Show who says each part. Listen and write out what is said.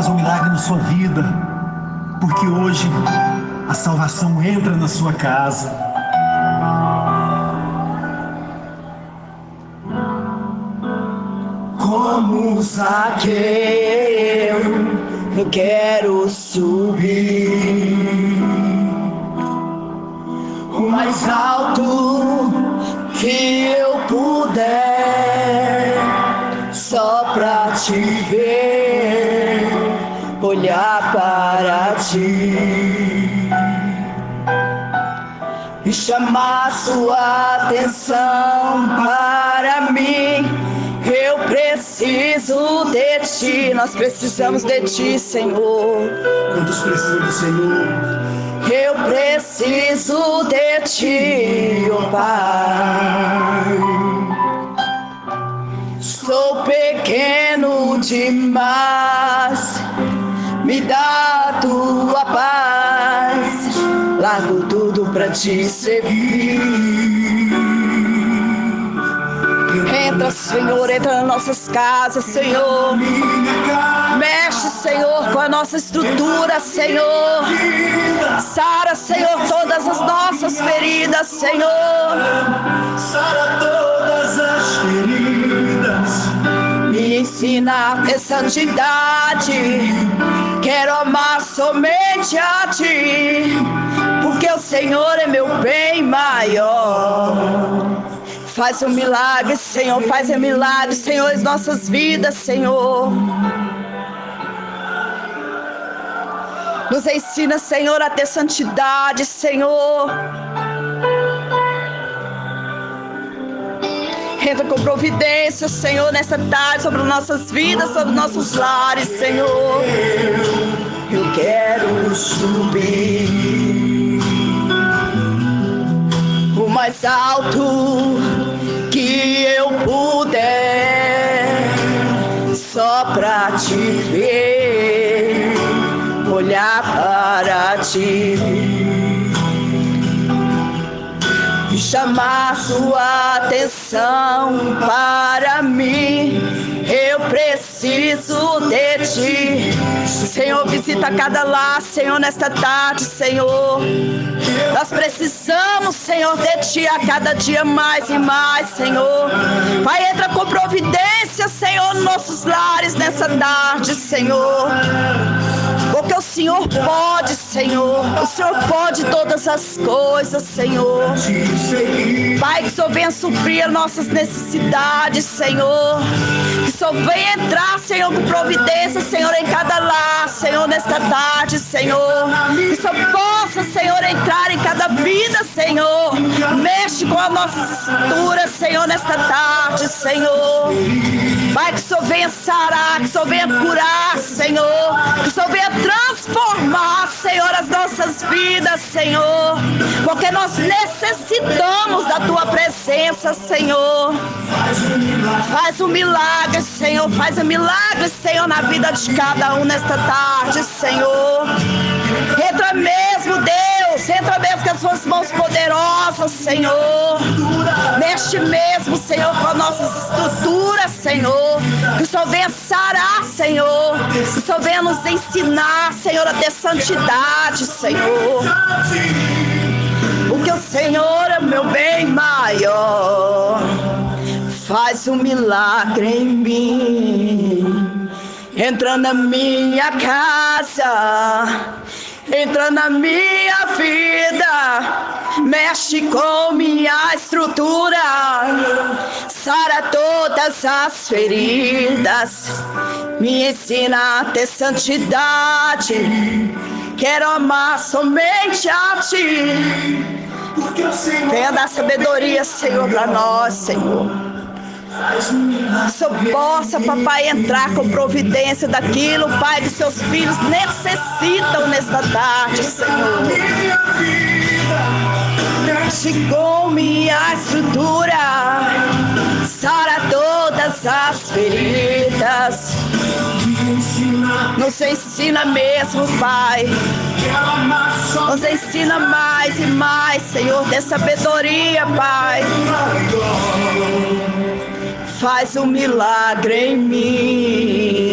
Speaker 1: faz um milagre na sua vida, porque hoje a salvação entra na sua casa.
Speaker 2: Como Zaqueu, eu quero subir o mais alto que eu puder, só pra te ver, olhar para ti e chamar sua atenção para mim. Eu preciso de ti, nós precisamos de ti, Senhor.
Speaker 1: Quantos precisam do Senhor?
Speaker 2: Eu preciso de ti, oh Pai. Sou pequeno demais, me dá tua paz. Largo tudo pra te servir. Entra, Senhor, entra nas nossas casas, Senhor. Mexe, Senhor, com a nossa estrutura, Senhor. Sara, Senhor, todas as nossas feridas, Senhor.
Speaker 1: Sara todas as feridas.
Speaker 2: Me ensina a ter santidade. Quero amar somente a Ti, porque o Senhor é meu bem maior. Faz um milagre, Senhor, faz um milagre, Senhor, em nossas vidas, Senhor. Nos ensina, Senhor, a ter santidade, Senhor. Entra com providência, Senhor, nessa tarde sobre nossas vidas, sobre nossos lares, Senhor. Eu quero subir o mais alto que eu puder, só pra te ver, olhar para ti chamar sua atenção para mim. Eu preciso de ti. Senhor, visita cada lar, Senhor, nesta tarde, Senhor. Nós precisamos, Senhor, de Ti a cada dia mais e mais, Senhor. Pai, entra com providência, Senhor, nos nossos lares nessa tarde, Senhor. Porque o Senhor pode. O Senhor pode todas as coisas, Senhor. Pai, que o Senhor venha suprir as nossas necessidades, Senhor. Que o Senhor venha entrar, Senhor, com providência, Senhor, em cada lar, Senhor, nesta tarde, Senhor. Que o Senhor possa, Senhor, entrar em cada vida, Senhor. Mexe com a nossa estrutura, Senhor, nesta tarde, Senhor. Pai, que o Senhor venha sarar, que o Senhor venha curar, Senhor. Que o Senhor venha transformar, Senhor, nossas vidas, Senhor. Porque nós necessitamos da tua presença, Senhor. Faz um milagre, Senhor. Faz um milagre, Senhor, na vida de cada um nesta tarde, Senhor. Entra mesmo, Deus. Entra mesmo com as suas mãos poderosas, Senhor. Mexe mesmo, Senhor, com a nossa estrutura, Senhor. Que o Senhor venha sarar, Senhor. Que o Senhor venha nos ensinar, Senhor, a ter santidade, Senhor. Porque o Senhor é meu bem maior. Faz um milagre em mim. Entra na minha casa entra na minha vida, mexe com minha estrutura, sara todas as feridas, me ensina a ter santidade. Quero amar somente a ti. Venha dar sabedoria, Senhor, para nós, Senhor. Que eu possa, papai, entrar com providência daquilo, Pai, que seus filhos necessitam nesta tarde, Senhor. Com minha estrutura, sara todas as feridas. Nos ensina mesmo, Pai. Nos ensina mais e mais, Senhor, de sabedoria, Pai faz um milagre em mim.